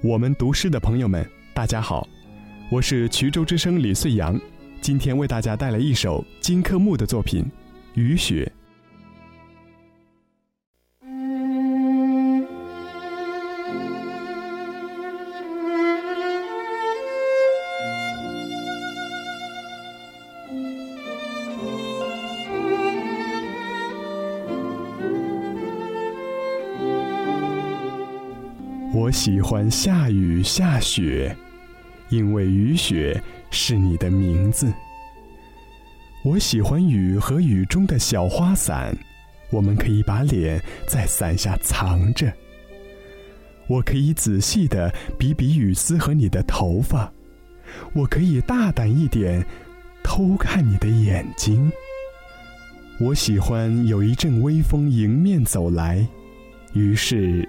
我们读诗的朋友们，大家好，我是衢州之声李穗阳，今天为大家带来一首金克木的作品《雨雪》。我喜欢下雨下雪，因为雨雪是你的名字。我喜欢雨和雨中的小花伞，我们可以把脸在伞下藏着。我可以仔细的比比雨丝和你的头发，我可以大胆一点偷看你的眼睛。我喜欢有一阵微风迎面走来，于是。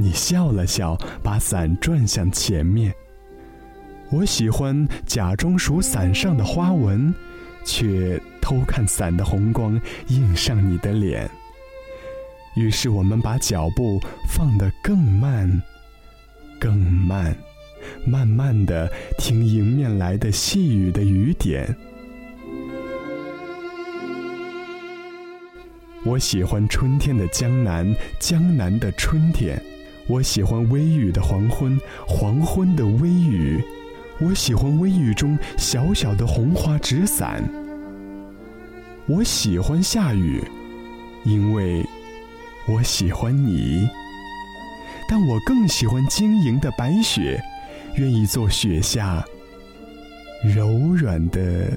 你笑了笑，把伞转向前面。我喜欢假装数伞上的花纹，却偷看伞的红光映上你的脸。于是我们把脚步放得更慢，更慢，慢慢的听迎面来的细雨的雨点。我喜欢春天的江南，江南的春天。我喜欢微雨的黄昏，黄昏的微雨。我喜欢微雨中小小的红花纸伞。我喜欢下雨，因为我喜欢你。但我更喜欢晶莹的白雪，愿意做雪下柔软的。